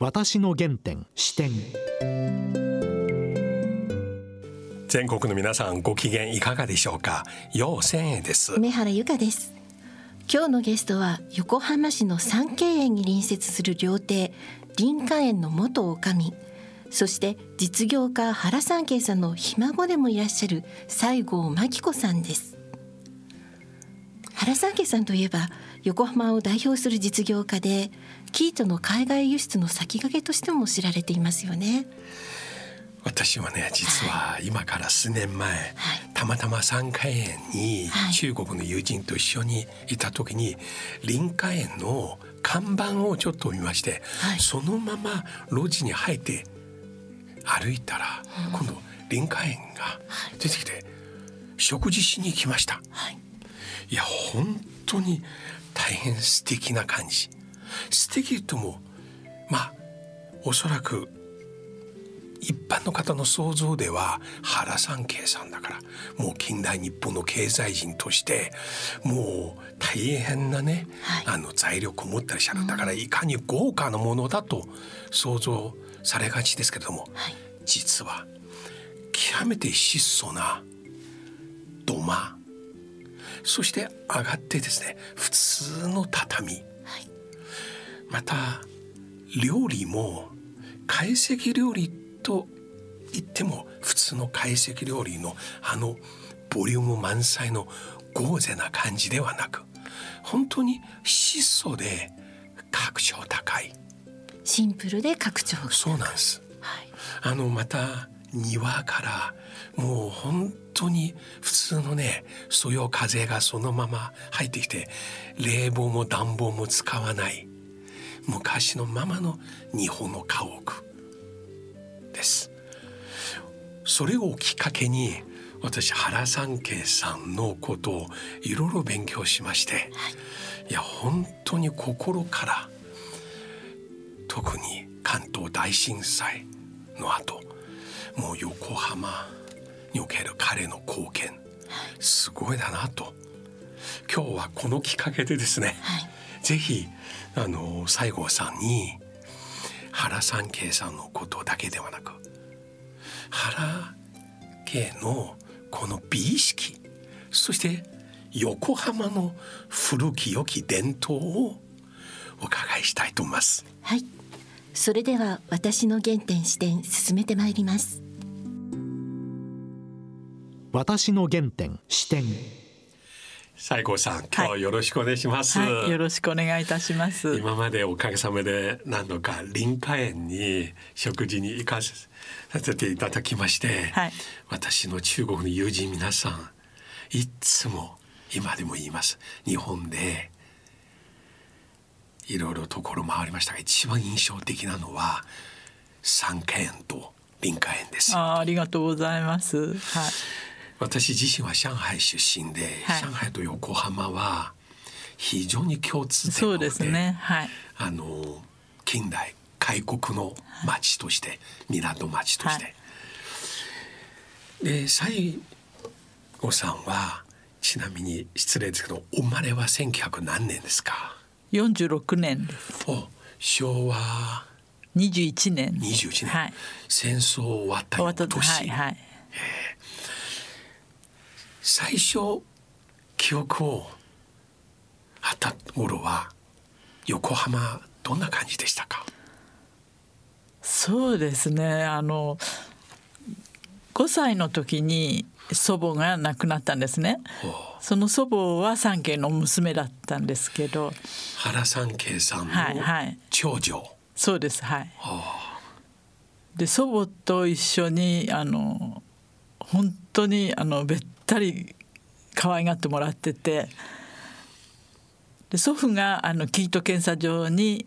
私の原点視点。全国の皆さんご機嫌いかがでしょうか？陽千円です。梅原由香です。今日のゲストは横浜市の三景園に隣接する料亭林家園の元女将。そして実業家原三慶さんのひ孫でもいらっしゃる西郷真紀子さんです原三慶さんといえば横浜を代表する実業家で生糸の海外輸出の先駆けとしても知られていますよね。私はね実は今から数年前、はい、たまたま三華園に中国の友人と一緒にいた時に林華園の看板をちょっと見まして、はい、そのまま路地に入って歩いたら、うん、今度林華園が出てきて、食事しに来ました、はい、いや本当に大変素敵な感じ。素敵ともまあおそらく一般の方の想像では原三慶さんだからもう近代日本の経済人としてもう大変なね、はい、あの財力を持ったりしただからいかに豪華なものだと想像されがちですけれども、はい、実は極めて質素な土間そして上がってですね普通の畳、はい、また料理も懐石料理と言っても普通の懐石料理のあのボリューム満載の豪勢な感じではなく本当に質素で格調高い。シンプルで格調そうなんです、はい、あのまた庭からもう本当に普通のねそよ風がそのまま入ってきて冷房も暖房も使わない昔のままの日本の家屋です。それをきっかけに私原三慶さんのことをいろいろ勉強しまして、はい、いや本当に心から特に関東大震災の後もう横浜における彼の貢献。すごいだなと。今日はこのきっかけでですね、はい、ぜひあの西郷さんに原三慶さんのことだけではなく原家のこの美意識そして横浜の古き良き伝統をお伺いしたいと思います。はい。それでは私の原点視点進めてまいります私の原点視点。西郷さん今日よろしくお願いします、はい。はい、よろしくお願いいたします。今までおかげさまで何度か林家園に食事に行かさせていただきまして、はい、私の中国の友人皆さんいつも今でも言います。日本でいろいろところ回りましたが一番印象的なのは三家園と林家園です。あありがとうございます。はい私自身は上海出身で、はい、上海と横浜は非常に共通点そうですね、はい、あの近代開国の町として、はい、港町として、はい、で西郷さんはちなみに失礼ですけど生まれは1900何年ですか？46年です。お昭和21年21年、はい、戦争終わった年、はいはい。えー最初記憶をあった頃は横浜どんな感じでしたか？そうですね。あの5歳の時に祖母が亡くなったんですね。その祖母は三慶の娘だったんですけど。原三慶さんの長女、はい。はい、そうですはい。で祖母と一緒にあの本当にあのべったり可愛がってもらっててで祖父があのキート検査場に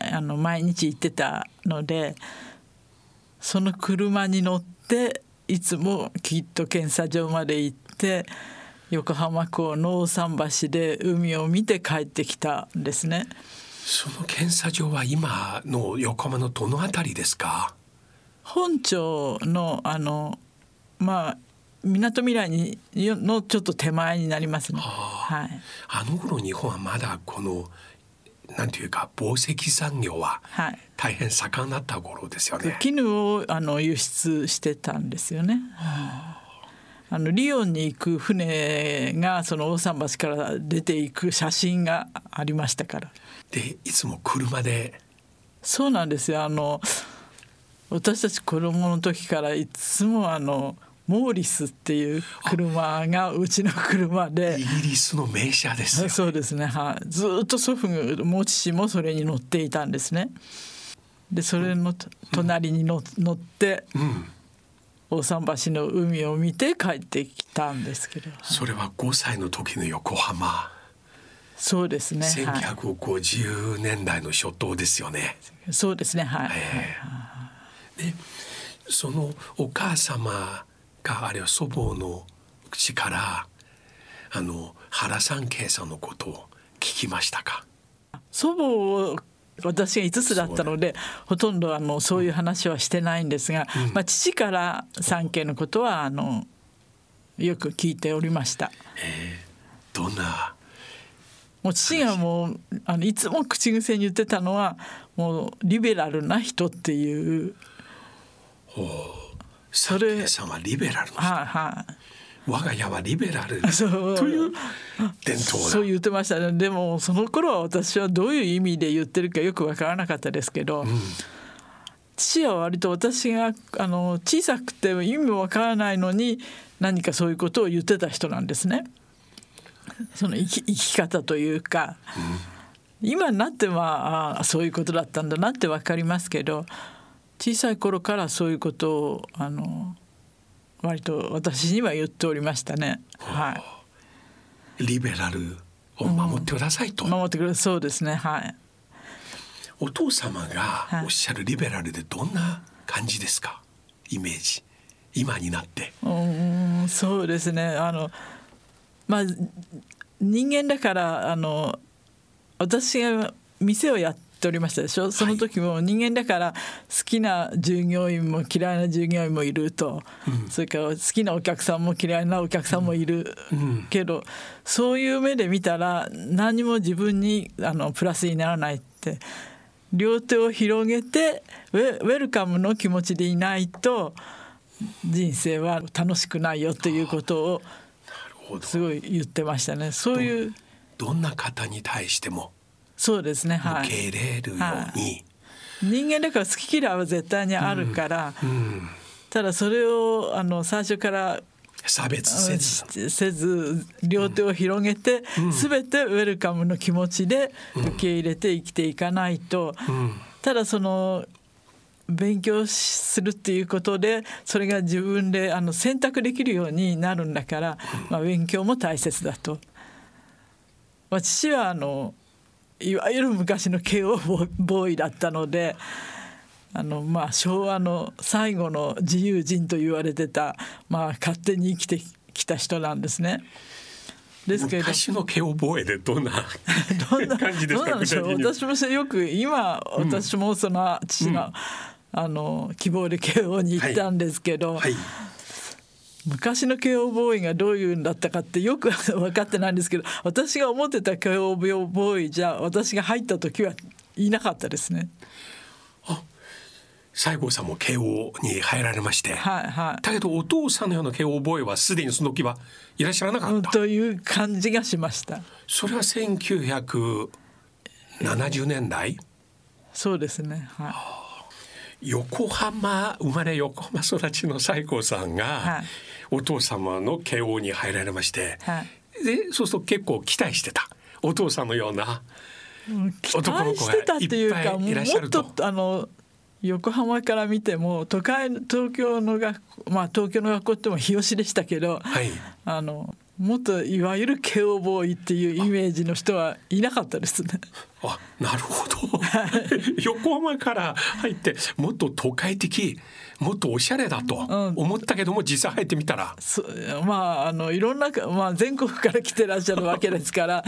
あの毎日行ってたのでその車に乗っていつもキート検査場まで行って横浜港の大桟橋で海を見て帰ってきたんですね。その検査場は今の横浜のどの辺りですか？本町のあのまあみなとみらいにのちょっと手前になりますね。はい、あの頃日本はまだこのなんていうか紡績産業ははい大変盛んだった頃ですよね。絹をあの輸出してたんですよね。あのリヨンに行く船がその大桟橋から出ていく写真がありましたから。でいつも車でそうなんですよ。あの私たち子供の時からいつもあのモーリスっていう車がうちの車で。イ。ギリスの名車ですよ。そうですね、はい、ずっと祖父も父もそれに乗っていたんですね。でそれのと隣にの乗ってうん、大桟橋の海を見て帰ってきたんですけど。それは5歳の時の横浜、そうですね、は1950年代の初頭ですよね。い、そうですね。はい、でそのお母様があるいは祖母の口からあの原三慶さんのことを聞きましたか？祖母を私が5つだったのでほとんどあのそういう話はしてないんですが、まあ、父から三家のことはあのよく聞いておりました。どんな？もう父がもうあのいつも口癖に言ってたのはもうリベラルな人っていう三慶さんはリベラルの人。はいは我が家はリベラルいそう。という伝統そうな言ってましたね。でもその頃は私はどういう意味で言ってるかよく分からなかったですけど、父は割と私があの小さくて意味も分からないのに何かそういうことを言ってた人なんですね。その生き生き方というか、今になってはあそういうことだったんだなって分かりますけど小さい頃からそういうことをあの割と私には言っておりましたね。はい。リベラルを守ってくださいと、守ってくれそうですね。はい。お父様がおっしゃるリベラルでどんな感じですか？イメージ。今になって。うんそうですね。あのまあ人間だからあの私が店をやっておりましたでしょ？その時も人間だから好きな従業員も嫌いな従業員もいると、それから好きなお客さんも嫌いなお客さんもいる、けどそういう目で見たら何も自分にあのプラスにならないって。両手を広げてウェルカムの気持ちでいないと人生は楽しくないよということをすごい言ってましたね。そういうどんな方に対してもそうですねはい。受け入れるように、人間だから好き嫌いは絶対にあるから、うんただそれをあの最初から差別せず。両手を広げて、全てウェルカムの気持ちで受け入れて生きていかないと、ただその勉強するっていうことでそれが自分であの選択できるようになるんだから、まあ、勉強も大切だと。まあ、父はあのいわゆる昔の慶応ボーイだったのであのまあ昭和の最後の自由人と言われてた、まあ、勝手に生きてきた人なんですね。ですけれど昔の毛覚えでどんな どんな感じですか？どうなんでしょう？具体的に。私もよく今私もその父の,、あの希望で慶応に行ったんですけど、はい昔の慶応ボーイがどういうんだったかってよく分かってないんですけど私が思ってた慶応ボーイじゃ私が入った時はいなかったですね。西郷さんも慶応に入られまして、はいはいだけどお父さんのような慶応ボーイはすでにその時はいらっしゃらなかった、うんという感じがしました。それは1970年代？そうですね。は横浜生まれ横浜育ちの西郷さんが、はい。お父様の慶応に入られまして、はい。でそうすると結構期待してた。お父さんのような男の子が待してたっていうか、いっぱいいらっしゃると。もっとあの横浜から見ても都会の東京の学校まあ東京の学校っても日吉でしたけど、はい。あのもっといわゆる慶応ボーイっていうイメージの人はいなかったですね。あなるほど。横浜から入ってもっと都会的もっとおしゃれだとん。思ったけども実際入ってみたら。そまああのいろんな、まあ、全国から来てらっしゃるわけですから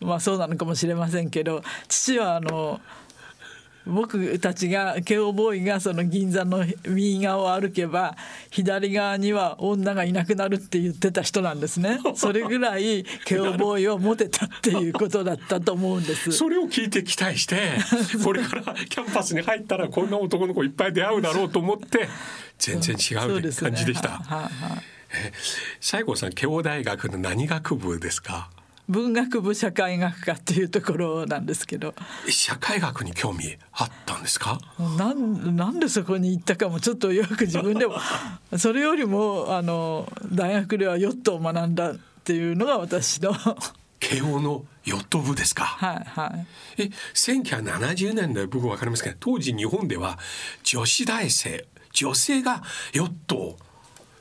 まあそうなのかもしれませんけど父はあの僕たちが慶応ボーイがその銀座の右側を歩けば左側には女がいなくなるって言ってた人なんですね。それぐらい慶応ボーイをモテたっていうことだったと思うんです。それを聞いて期待して これからキャンパスに入ったらこんな男の子いっぱい出会うだろうと思って全然違う感じでした。西郷さん慶応大学の何学部ですか？文学部社会学科っていうところなんですけど。社会学に興味あったんですか？なんなんでそこに行ったかもちょっとよく自分でも それよりもあの大学ではヨットを学んだっていうのが私の。慶応のヨット部ですか？はいはい。え1970年代僕分かりますけど当時日本では女子大生女性がヨットを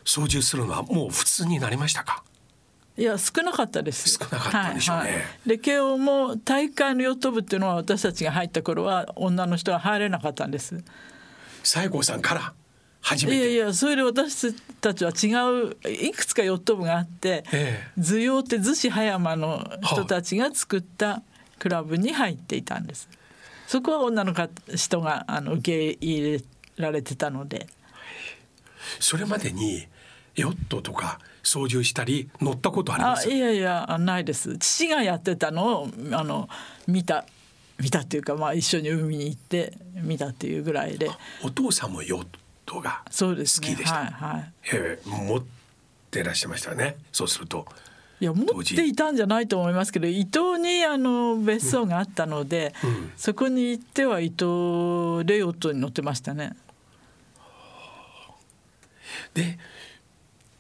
操縦するのはもう普通になりましたか？いや少なかったです。少なかったんでしょうね。はいはい。で慶応も大会のヨット部っていうのは私たちが入った頃は女の人は入れなかったんです。西郷さんから初めいやいてやそれで私たちは違ういくつかヨット部があってええ。図用って逗子葉山の人たちが作ったクラブに入っていたんです。そこは女の人があの受け入れられてたので。それまでにヨットとか操縦したり乗ったことあります？あいやいやあないです。父がやってたのをあの見た見たっていうか、まあ、一緒に海に行って見たっていうぐらいで。お父さんもヨットが好きでした？はいはい。ええ持ってらっしゃいましたね？そうすると。いや持っていたんじゃないと思いますけど伊東にあの別荘があったので、うん。そこに行っては伊東でヨットに乗ってましたね。で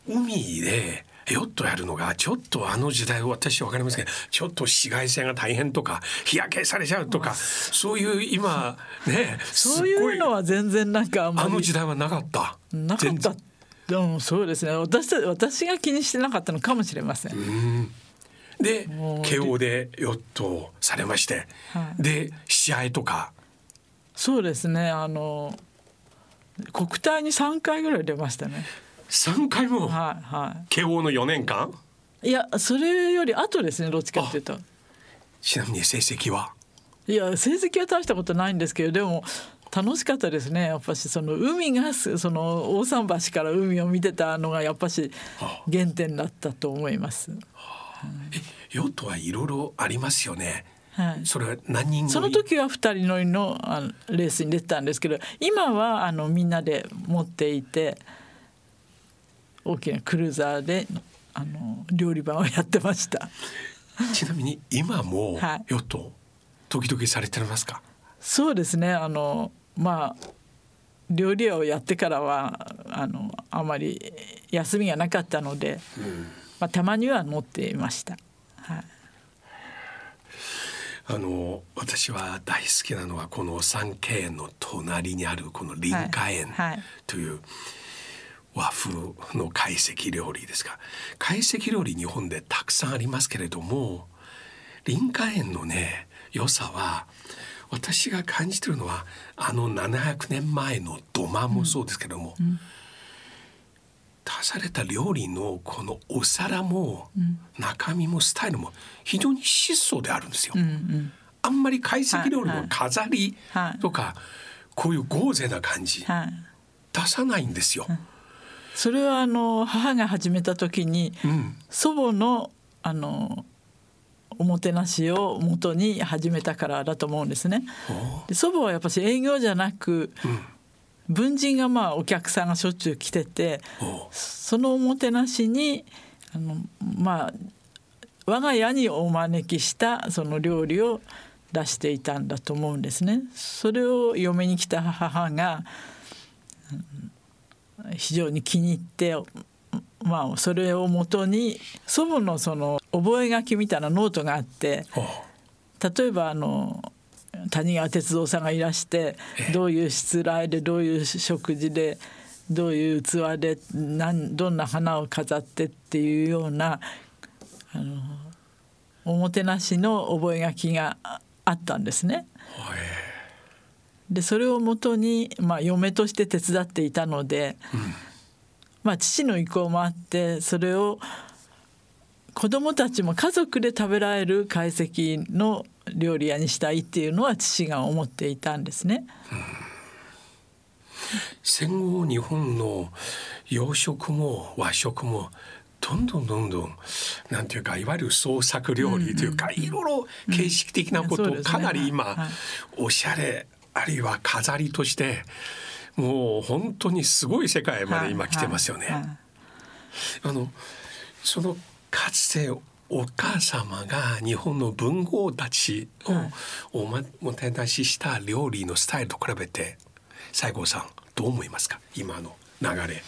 海でヨットやるのがちょっとあの時代私わかりますけどちょっと紫外線が大変とか日焼けされちゃうとかそういう今ねそういうのはは全然なんかあんまあのり時代はなかった。なかった。全然。うん、そうですね。私た私が気にしてなかったのかもしれません。で慶応でヨットをされまして、はい。で試合とか。そうですね。あの国体に3回ぐらい出ましたね。3回もはいは慶応の4年間？い。いやそれより後ですねどっちかっていうと。ちなみに成績は？いや成績は大したことないんですけどでも楽しかったですね。やっぱしその海がすその大桟橋から海を見てたのがやっぱし原点だったと思います。えヨットはいろいろありますよね。はい、それは何人その時は2人乗りのあのレースに出てたんですけど今はあのみんなで持っていて大きなクルーザーであの料理番をやってました。ちなみに今もはいヨット時々されてますか、そうですね。あのまあ料理屋をやってからはあのあまり休みがなかったので、まあ、たまには乗っていました。はい。あの私は大好きなのはこの三景園の隣にあるこの林家園はい。はい。という和風の懐石料理ですが懐石料理日本でたくさんありますけれども林家園のね良さは私が感じてるのはあの700年前の土間もそうですけども、足された料理のこのお皿も中身もスタイルも非常に質素であるんですよ。うんうん。あんまり懐石料理の飾りはいとかこういう豪勢な感じはい、出さないんですよ。それはあの母が始めた時にうん、祖母のあのおもてなしを元に始めたからだと思うんですね。おで祖母はやっぱし営業じゃなくうん文人がまあお客さんがしょっちゅう来てておそのおもてなしにあのまあ我が家にお招きしたその料理を出していたんだと思うんですね。それを嫁に来た母がうん非常に気に入ってまあそれをもとに祖母のその覚書みたいなノートがあってお例えばあの谷川哲三さんがいらしてどういうしつらいでどういう食事でどういう器でなんどんな花を飾ってっていうようなあのおもてなしの覚書がああったんですね。でそれをもとに、まあ、嫁として手伝っていたので、まあ、父の意向もあってそれを子供たちも家族で食べられる懐石の料理屋にしたいっていうのは父が思っていたんですね。戦後日本の洋食も和食もどんどんどんどんなんていうかいわゆる創作料理というか、いろいろ形式的なことをかなり今、おしゃれあるいは飾りとしてもう本当にすごい世界まで今来てますよね。あのそのかつてお母様が日本の文豪たちをおもてなしした料理のスタイルと比べて西郷さんどう思いますか今の流れ。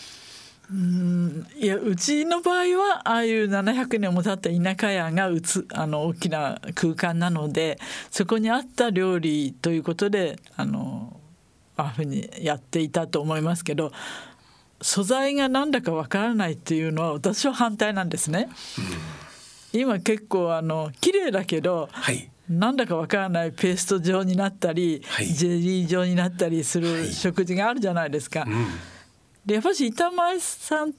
うんいやうちの場合はああいう700年も経った田舎屋がうつあの大きな空間なのでそこにあった料理ということであのああいうふうにやっていたと思いますけど素材が何だかわからないっていうのは私は反対なんですね。うん、今結構あの綺麗だけど、はい、なんだかわからないペースト状になったり、はい、ジェリー状になったりする食事があるじゃないですか。はいうんでやっぱし板前さん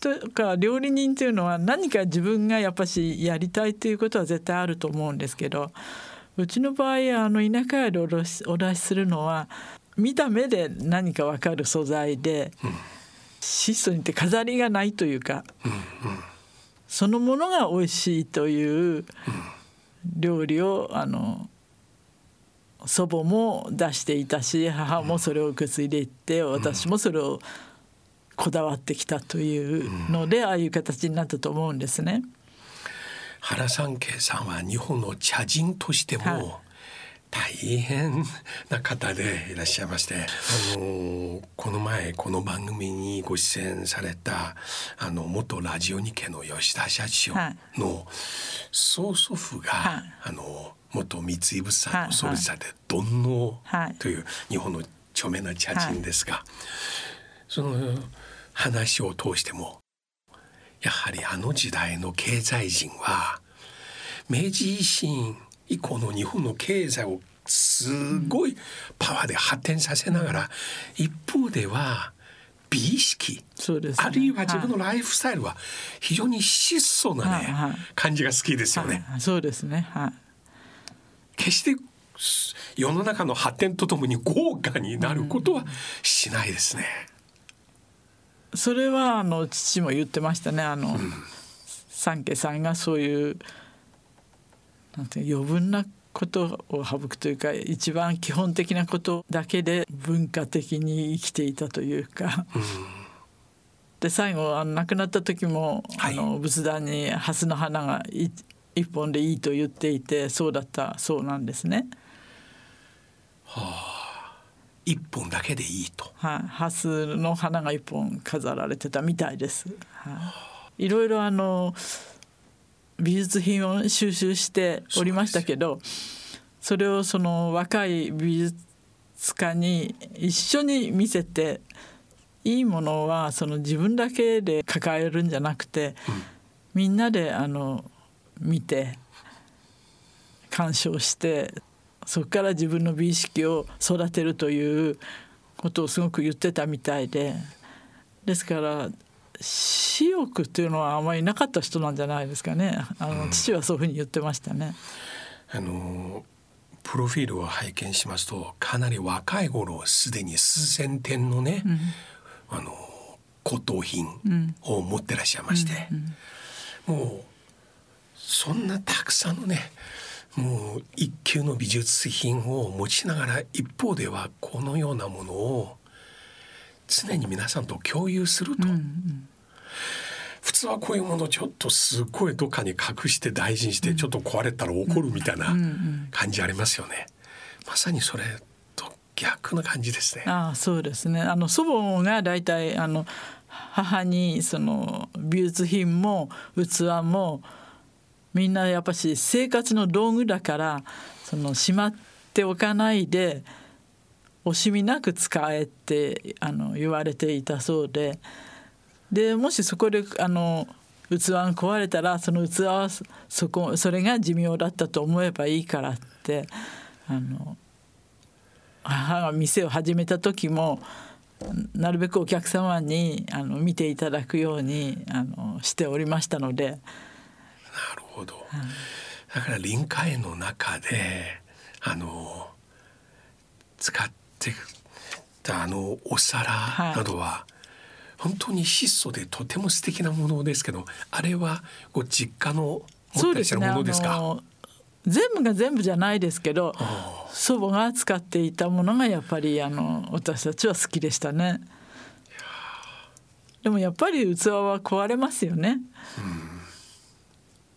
とか料理人というのは何か自分がやっぱしやりたいということは絶対あると思うんですけどうちの場合あの田舎屋でお出しお出しするのは見た目で何か分かる素材で、うん、質素にって飾りがないというか、うんうん、そのものが美味しいという料理をあの祖母も出していたし母もそれを受け継いでいって私もそれをこだわってきたというので、ああいう形になったと思うんですね。原三慶さんは日本の茶人としても、大変な方でいらっしゃいまして、あのこの前この番組にご出演されたあの元ラジオ日経の吉田社長の曽祖父が、はい、あの元三井物産の創立者で丼能という日本の著名な茶人ですが、その話を通してもやはりあの時代の経済人は明治維新以降の日本の経済をすごいパワーで発展させながら、一方では美意識、ね、あるいは自分のライフスタイルは非常に質素なね、はいはい、感じが好きですよね。はい、そうですね、はい、決して世の中の発展とともに豪華になることはしないですね。それはあの父も言ってましたねあの、うん、三家さんがそういうなんて余分なことを省くというか一番基本的なことだけで文化的に生きていたというか。うん、で最後あの亡くなった時も、はい、あの仏壇に蓮の花が一本でいいと言っていてそうだったそうなんですね。はあ一本だけでいいと。はい、ハスの花が一本飾られてたみたいです。はい、いろいろあの美術品を収集しておりましたけどそれをその若い美術家に一緒に見せていいものはその自分だけで抱えるんじゃなくて、うん、みんなであの見て鑑賞してそこから自分の美意識を育てるということをすごく言ってたみたいで。ですから私欲っていうのはあまりなかった人なんじゃないですかね。あの、父はそういうふうに言ってましたね。あのプロフィールを拝見しますとかなり若い頃すでに数千点のね、うん、あの骨董品を持ってらっしゃいまして、うんうん、もうそんなたくさんのねもう一級の美術品を持ちながら一方ではこのようなものを常に皆さんと共有すると、うんうん、普通はこういうものちょっとすごいどっかに隠して大事にしてちょっと壊れたら怒るみたいな感じありますよね。まさにそれと逆な感じですね。あそうですね。あの祖母がだいあの母にその美術品も器もみんなやっぱし生活の道具だからそのしまっておかないで惜しみなく使えってあの言われていたそうででもしそこであの器が壊れたらその器はそこそれが寿命だったと思えばいいからってあの母が店を始めた時もなるべくお客様にあの見ていただくようにあのしておりましたので。なるほど、だから臨海園の中であの使ってたあのお皿などは、本当に質素でとても素敵なものですけどあれはご実家の持ってらっしゃるものですか？全部が全部じゃないですけど祖母が使っていたものがやっぱりあの私たちは好きでしたね。でもやっぱり器は壊れますよね。うん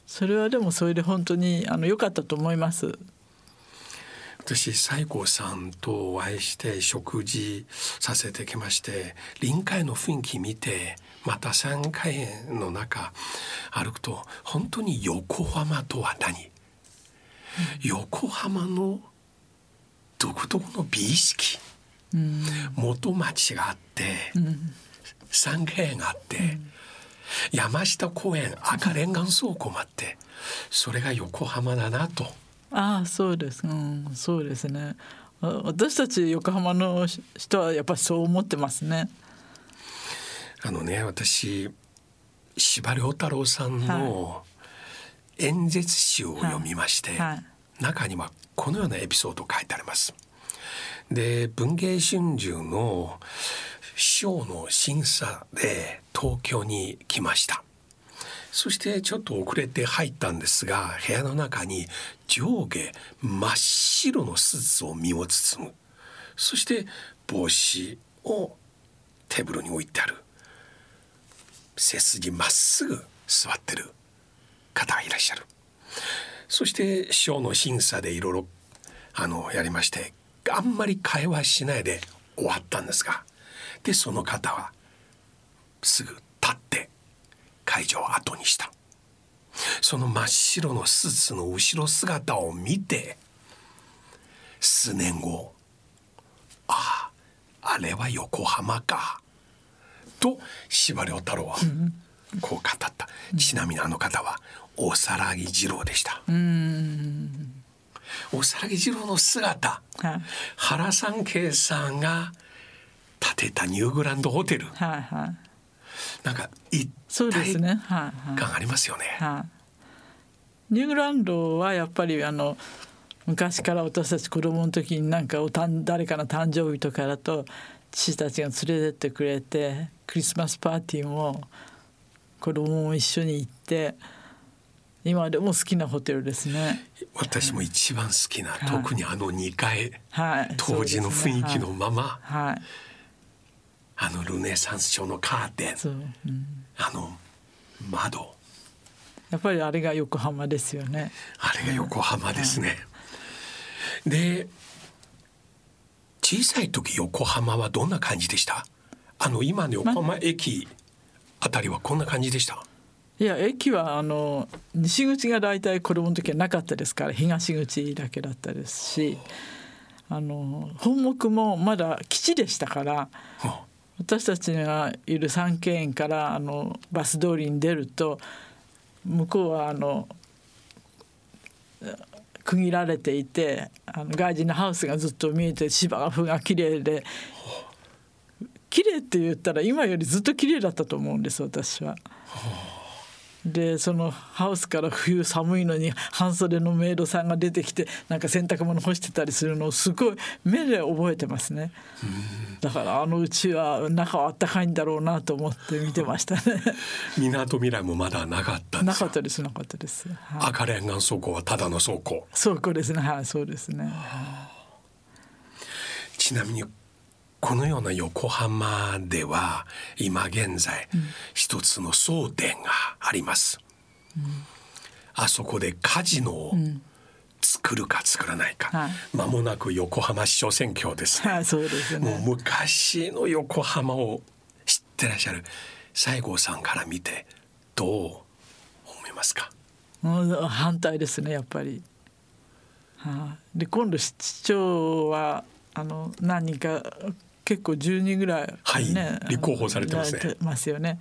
それはでもそれで本当にあの良かったと思います。私西郷さんとお会いして食事させてきまして臨海の雰囲気見てまた3回の中歩くと本当に横浜とは何、うん、横浜の独特の美意識、うん、元町があって、うん、三軒があって、うん山下公園赤レンガ倉庫もあってそれが横浜だなと。ああそうです、うん、そうですね私たち横浜の人はやっぱりそう思ってますね。あのね私司馬太郎さんの演説集を読みまして、はいはい、中にはこのようなエピソード書いてあります。で文藝春秋の賞の審査で東京に来ました。そしてちょっと遅れて入ったんですが部屋の中に上下真っ白のスーツを身を包む。そして帽子をテーブルに置いてある。背筋まっすぐ座ってる方がいらっしゃる。そして賞の審査でいろいろあのやりましてあんまり会話しないで終わったんですがでその方はすぐ立って会場を後にした。その真っ白のスーツの後ろ姿を見て数年後あああれは横浜かと司馬太郎はこう語った、ちなみにあの方は大騒ぎ二郎でした。大騒ぎ二郎の姿、原三慶さんが建てたニューグランドホテル、はいはい、なんか一体感ありますよね。はいはい、ニューグランドはやっぱりあの昔から私たち子供の時になんかおたん誰かの誕生日とかだと父たちが連れてってくれてクリスマスパーティーも子供も一緒に行って今でも好きなホテルですね。私も一番好きな、はい、特にあの2階、はい、当時の雰囲気のまま、はい、はいあのルネサンス調のカーテン、うん、あの窓。やっぱりあれが横浜ですよね。あれが横浜ですね、うん、で小さい時横浜はどんな感じでした？あの今の横浜駅あたりはこんな感じでした、いや駅はあの西口が大体子供の時はなかったですから東口だけだったですしあの本木もまだ基地でしたから、私たちがいる三軒園からあのバス通りに出ると向こうはあの区切られていてあの外人のハウスがずっと見えて芝生が綺麗で綺麗って言ったら今よりずっと綺麗だったと思うんです私は。でそのハウスから冬寒いのに半袖のメイドさんが出てきてなんか洗濯物干してたりするのをすごい目で覚えてますね。だからあのうちは中はあったかいんだろうなと思って見てましたね。みなとみらいもまだなかったなかったですなかったです、はい、赤レンガ倉庫はただの倉庫。倉庫ですね。はいそうですね、ちなみにこのような横浜では今現在、一つの争点があります、うん、あそこでカジノを作るか作らないか、はい、間もなく横浜市長選挙です、ね、はい、そうですね、もう昔の横浜を知ってらっしゃる。西郷さんから見てどう思いますか？反対ですねやっぱり。はあ、で今度市長はあの何人か結構10人ぐらい、ね、はい、立候補されてますね。ますよね。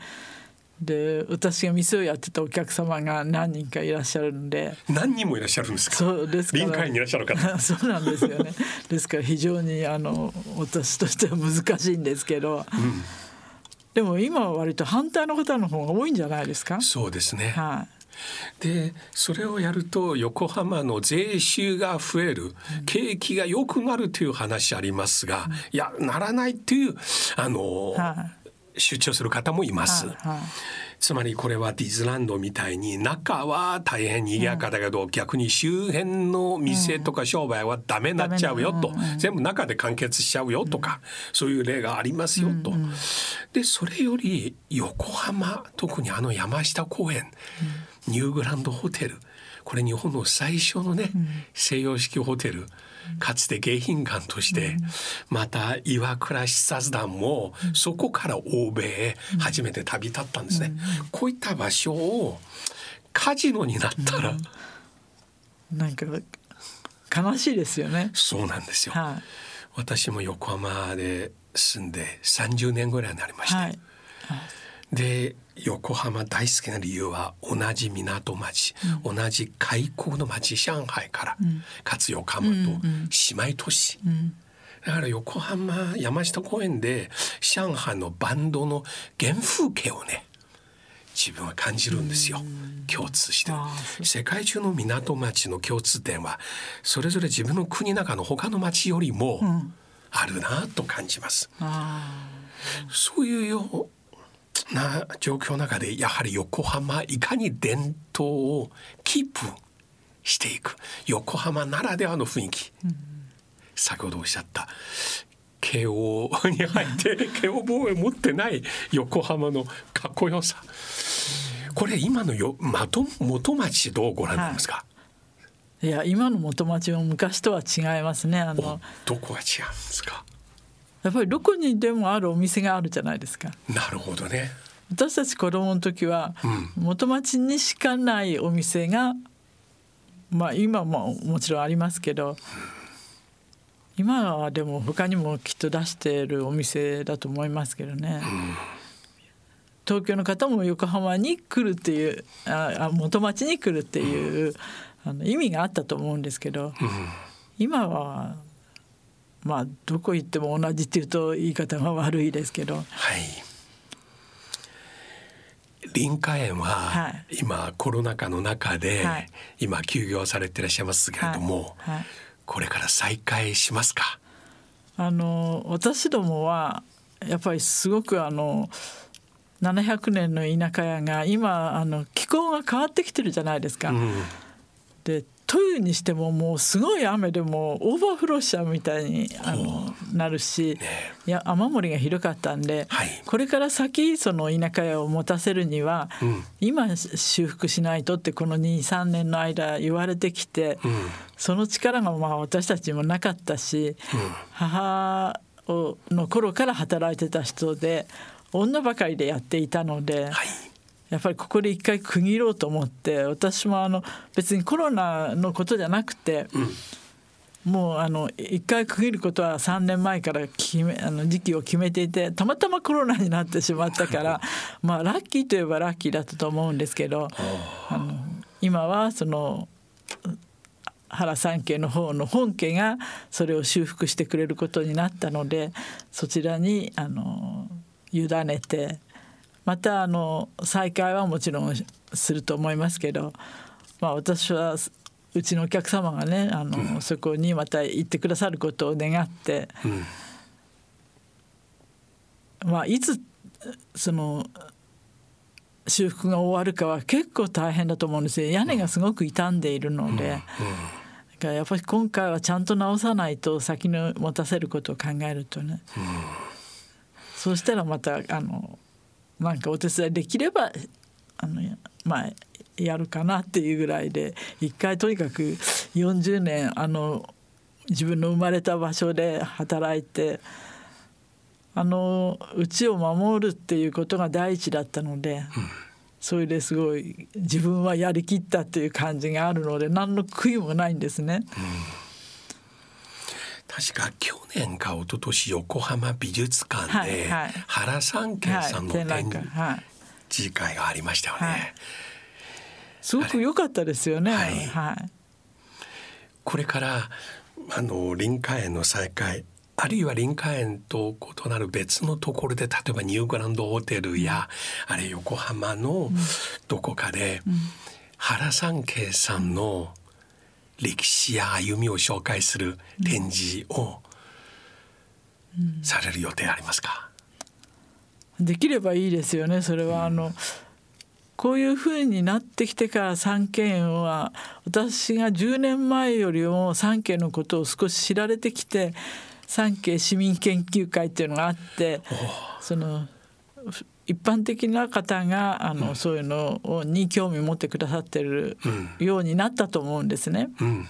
で私が店をやってたお客様が何人かいらっしゃるんで。何人もいらっしゃるんですか？そうです臨海にいらっしゃる方 そうなんですよね。ですから非常にあの私としては難しいんですけど、うん、でも今は割と反対の方の方が多いんじゃないですか？そうですね、はい、でそれをやると横浜の税収が増える景気が良くなるという話ありますが、いやならないというあの、主張する方もいます。つまりこれはディズランドみたいに中は大変賑やかだけど、逆に周辺の店とか商売はダメになっちゃうよと、全部中で完結しちゃうよとか、そういう例がありますよと。でそれより横浜特にあの山下公園、ニューグランドホテル。これ日本の最初のね、西洋式ホテル。かつて迎賓館として、また岩倉視察団もそこから欧米へ初めて旅立ったんですね。こういった場所をカジノになったら、なんか悲しいですよね。そうなんですよ。はい、私も横浜で住んで30年ぐらいになりました。はい、で横浜大好きな理由は同じ港町、うん、同じ開港の町上海から、うん、かつ横浜と姉妹都市、うん、だから横浜山下公園で上海のバンドの原風景をね自分は感じるんですよ。共通して。世界中の港町の共通点はそれぞれ自分の国の中の他の町よりもあるなと感じます。そういうよな状況の中でやはり横浜いかに伝統をキープしていく横浜ならではの雰囲気、うん、先ほどおっしゃった慶応に入って 慶応防衛持ってない横浜のかっこよさ。これ今のよ元元町どうご覧になりますか、はい、いや今の元町は昔とは違いますね。あのどこが違うんですか？やっぱりどこにでもあるお店があるじゃないですか。なるほどね。私たち子供の時は、元町にしかないお店が、まあ今ももちろんありますけど、今はでも他にもきっと出しているお店だと思いますけどね。東京の方も横浜に来るっていうあ元町に来るっていう、あの意味があったと思うんですけど、今はまあどこ行っても同じっていうと言い方が悪いですけど。はい。林家園は今コロナ禍の中で今休業されていらっしゃいますけれども、これから再開しますか？あの私どもはやっぱりすごくあの700年の田舎屋が今あの気候が変わってきてるじゃないですか。うん、でというにしてももうすごい雨でもオーバーフローしちゃうみたいにあのなるし、ね、いや雨漏りがひどかったんで、はい、これから先その田舎屋を持たせるには、うん、今修復しないとってこの23年の間言われてきて、うん、その力がまあ私たちもなかったし、うん、母の頃から働いてた人で女ばかりでやっていたので。はいやっぱりここで一回区切ろうと思って私もあの別にコロナのことじゃなくて、うん、もうあの一回区切ることは3年前から決めあの時期を決めていてたまたまコロナになってしまったから まあラッキーといえばラッキーだったと思うんですけどあの今はその原三家の方の本家がそれを修復してくれることになったのでそちらにあの委ねてまたあの再開はもちろんすると思いますけど、まあ、私はうちのお客様がねあの、うん、そこにまた行ってくださることを願って、うん、まあいつその修復が終わるかは結構大変だと思うんですよ。屋根がすごく傷んでいるので。だからやっぱり今回はちゃんと直さないと先の持たせることを考えるとね、うん、そうしたらまたあのなんかお手伝いできればあのまあやるかなっていうぐらいで一回とにかく40年あの自分の生まれた場所で働いてあの家を守るっていうことが第一だったので、うん、それですごい自分はやりきったっていう感じがあるので何の悔いもないんですね。うん確か去年か一昨年横浜美術館で原三慶さんの展示会がありましたよね。はい、すごく良かったですよね。はい、はい、これからあの林家園の再開あるいは林家園と異なる別のところで例えばニューグランドホテルや、うん、あれ横浜のどこかで、うん、原三慶さんの歴史や歩みを紹介する展示をされる予定ありますか、できればいいですよね。それは、あのこういうふうになってきてから三権は私が10年前よりも三権のことを少し知られてきて三景市民研究会っていうのがあってその一般的な方があの、うん、そういうのに興味を持ってくださってるようになったと思うんですね。うん、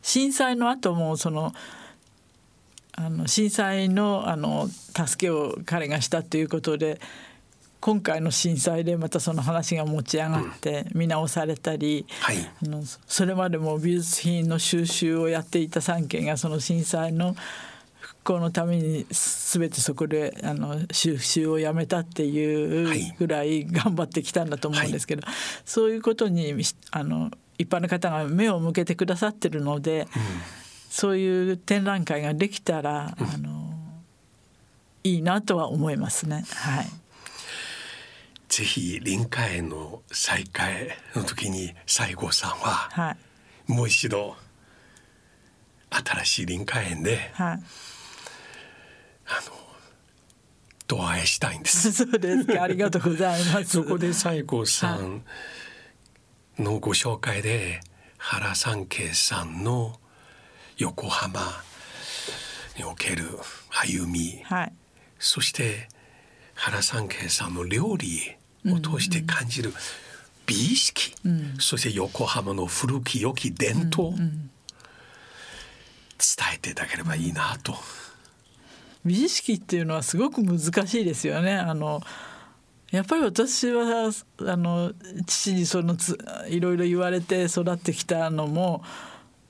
震災の後もそのあの震災のあの助けを彼がしたということで今回の震災でまたその話が持ち上がって見直されたり、うんはい、あのそれまでも美術品の収集をやっていた3件がその震災の復興のために全てそこであの収集をやめたっていうぐらい。頑張ってきたんだと思うんですけど、はい、そういうことにあの一般の方が目を向けてくださってるので、うん、そういう展覧会ができたら、うん、あのいいなとは思いますね。はい。ぜひ臨海園の再開の時に西郷さんは、はい、もう一度新しい臨海園で、はい、あのとお会いしたいんです。そうですか。ありがとうございます。そこで西郷さんのご紹介で、原三慶さんの横浜における歩み、はい、そして原三慶さんの料理を通して感じる美意識、うん、そして横浜の古き良き伝統、うんうん、伝えていただければいいなと。美意識っていうのはすごく難しいですよね。あのやっぱり私はあの父にそのついろいろ言われて育ってきたのも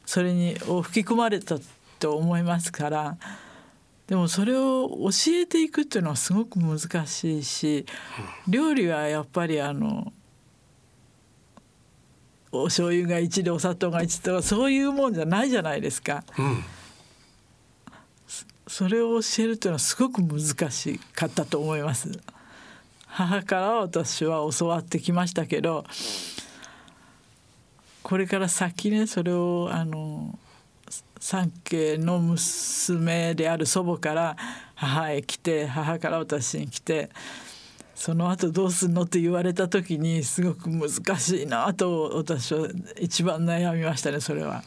それにを吹き込まれたと思いますからでもそれを教えていくっていうのはすごく難しいし料理はやっぱりあのお醤油が1でお砂糖が1とかそういうもんじゃないじゃないですか。うん、それを教えるっていうのはすごく難しかったと思います。母から私は教わってきましたけどこれから先ねそれをあの三家の娘である祖母から母へ来て母から私に来てその後どうすんのって言われた時にすごく難しいなと私は一番悩みましたねそれは。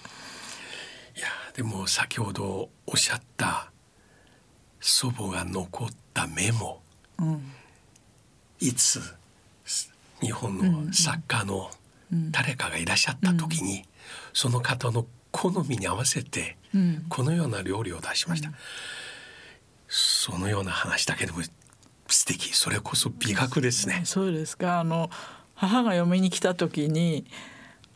いやでも先ほどおっしゃった祖母が残ったメモ、うん、いつ日本の作家の誰かがいらっしゃった時に、その方の好みに合わせてこのような料理を出しました、うん、そのような話だけでも素敵。それこそ美学ですね。そうですか。あの母が嫁に来た時に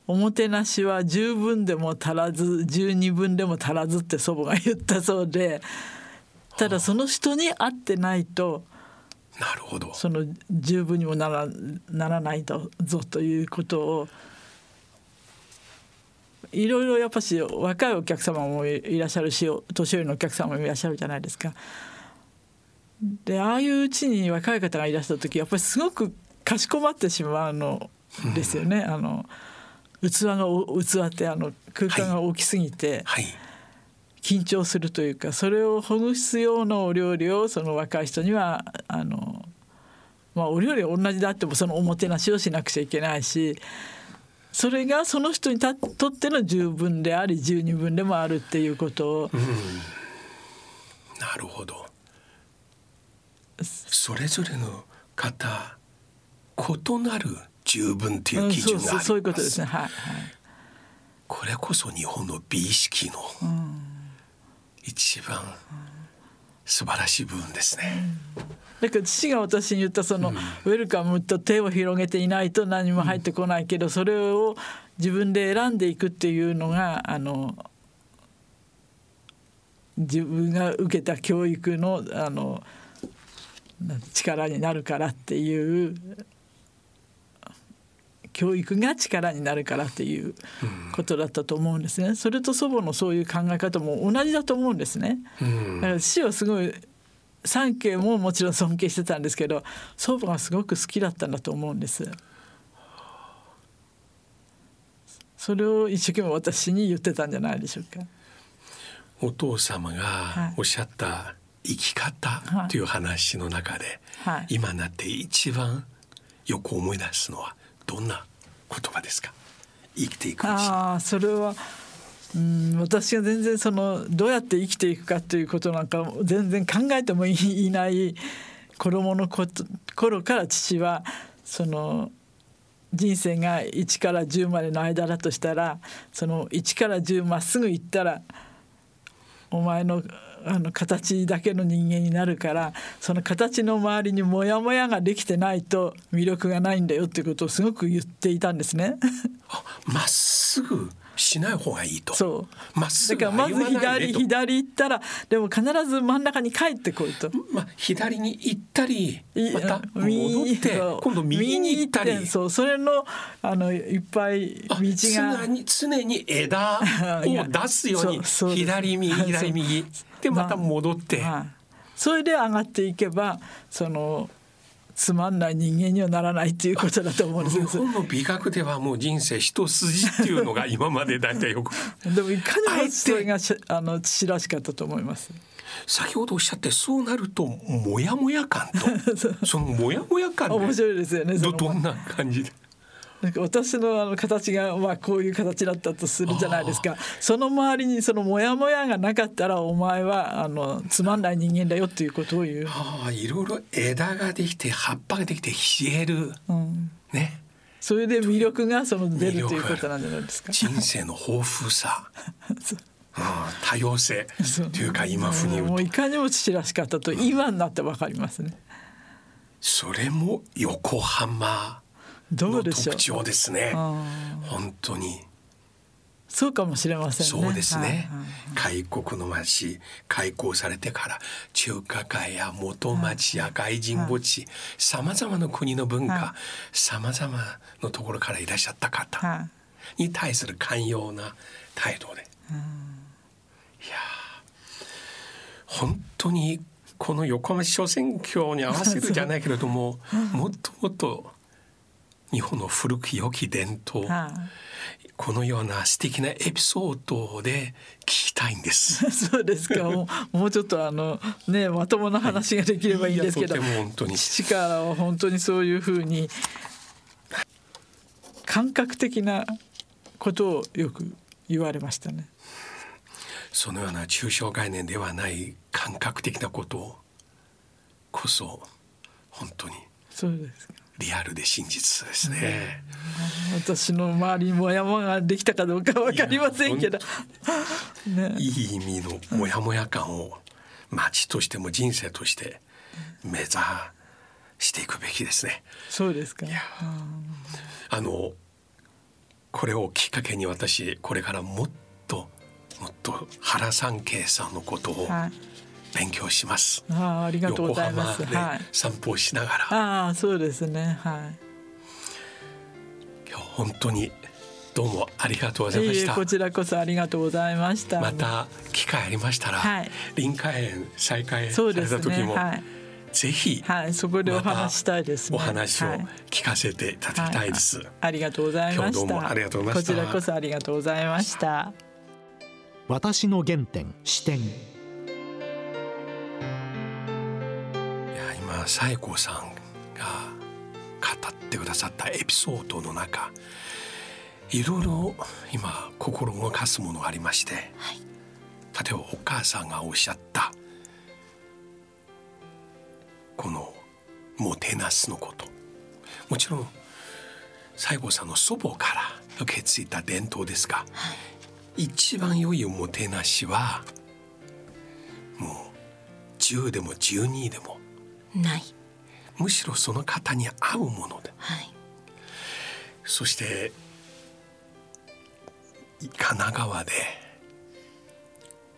おもてなしは十分でも足らず十二分でも足らずって祖母が言ったそうでただその人に会ってないとなるほど。その十分にもならならないぞということをいろいろやっぱし若いお客様もいらっしゃるし年寄りのお客様もいらっしゃるじゃないですか。でああいううちに若い方がいらした時やっぱりすごくかしこまってしまうのですよね。うん、あの器が器ってあの空間が大きすぎて、緊張するというかそれをほぐすようなお料理をその若い人にはあの、まあ、お料理は同じであってもそのおもてなしをしなくちゃいけないしそれがその人にとっての十分であり十二分でもあるっていうことを、うん、なるほど。それぞれの方異なる十分っていう基準があります、うん、そういうことですね、はい、はい、これこそ日本の美意識の一番素晴らしい部分ですね。うんだから父が私に言ったその、ウェルカムと手を広げていないと何も入ってこないけど、それを自分で選んでいくっていうのがあの自分が受けた教育のあの力になるからっていう教育が力になるからっていうことだったと思うんですね。それと祖母のそういう考え方も同じだと思うんですね。だから父はすごい三家ももちろん尊敬してたんですけど祖母がすごく好きだったんだと思うんです。それを一生懸命私に言ってたんじゃないでしょうか。お父様がおっしゃった生き方という話の中で、はい、今なって一番よく思い出すのはどんな言葉ですか？生きていくあそれはうん私が全然そのどうやって生きていくかということなんか全然考えてもいない子供のこと頃から父はその人生が1から10までの間だとしたらその1から10まっすぐ行ったらお前のあの形だけの人間になるからその形の周りにモヤモヤができてないと魅力がないんだよっていうことをすごく言っていたんですね。まっすぐしない方がいいと。そう。まっすぐだからまず左左行ったらでも必ず真ん中に帰ってこいと。まあ左に行ったりまた戻って今度右に行ったり。そうそれのあのいっぱい道が常に常に枝 を出すように左右 左右でまた戻って。まあそれで上がっていけばそのつまんない人間にはならないっていうことだと思うんです日本の美学ではもう人生一筋っていうのが今まで大体よく。でもいかにもそれがあの父らしかったと思います。先ほどおっしゃってそうなるとモヤモヤ感と。そのモヤモヤ感、面白いですよねどどんな感じで？なんか私のあの形がまあこういう形だったとするじゃないですか。その周りにそのモヤモヤがなかったらお前はあのつまんない人間だよっていうことを言う。はあ、いろいろ枝ができて葉っぱができて冷える、うん、ね。それで魅力がその出るということなんじゃないですか。人生の豊富さ。あ多様性。というか今風にもういかにも父らしかったと今になってわかりますね。それも横浜の特徴ですね本当に。そうかもしれませんね。そうですね、開国の町開港されてから中華街や元町や外人墓地さまざまな国の文化さまざまなところからいらっしゃった方に対する寛容な態度で、いや本当にこの横浜市長選挙に合わせるじゃないけれども もっともっと日本の古き良き伝統、はあ、このような素敵なエピソードで聞きたいんです。そうですか。もうもうちょっとあのねまともな話ができればいいんですけど、はい、本当に。父からは本当にそういうふうに感覚的なことをよく言われましたね。そのような抽象概念ではない感覚的なことこそ本当に。そうですリアルで真実ですね。私の周りにもやもやができたかどうかわかりませんけど、ね、いい意味のモヤモヤ感を町としても人生として目指していくべきですね。そうですか。あのこれをきっかけに私これからもっともっと原三慶さんのことを、はい勉強します。あありがとうございます。はい、散歩しながら。ああそうですね。はい。今日本当にどうもありがとうございました。こちらこそありがとうございました。また機会ありましたら、はい、臨海園再開された時も。はいぜひ、はい、そこでお話したいです、ね、お話を聞かせていただきたいです、はいはい、ありがとうございました。どうもありがとうございました。こちらこそありがとうございました。私の原点視点。西郷さんが語ってくださったエピソードの中いろいろ今心動かすものがありまして、はい、例えばお母さんがおっしゃったこのもてなすのこと。もちろん西郷さんの祖母から受け継いだ伝統ですが、はい、一番良いおもてなしはもう10でも12でもない。むしろその方に合うもので、はい、そして神奈川で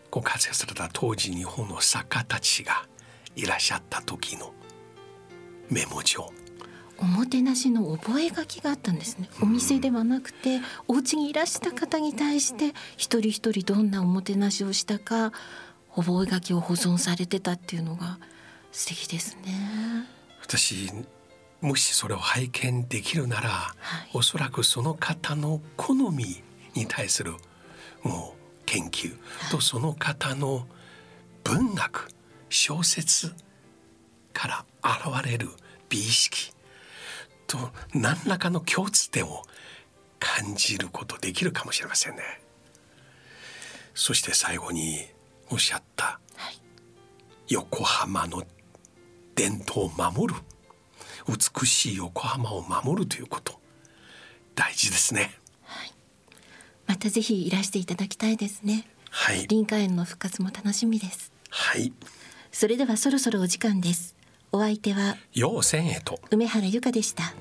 ご活躍された当時日本の作家たちがいらっしゃった時のメモ帳。おもてなしの覚書があったんですね。お店ではなくて、うん、お家にいらした方に対して一人一人どんなおもてなしをしたか覚書を保存されてたっていうのが素敵ですね。私もしそれを拝見できるなら、はい、おそらくその方の好みに対するもう研究とその方の文学小説から現れる美意識と何らかの共通点を感じることできるかもしれませんね。そして最後におっしゃった、はい、横浜の伝統を守る。美しい横浜を守るということ。大事ですね、はい、またぜひいらしていただきたいですね。はい。林家園の復活も楽しみです。はい。それではそろそろお時間です。お相手は陽千へと。梅原由香でした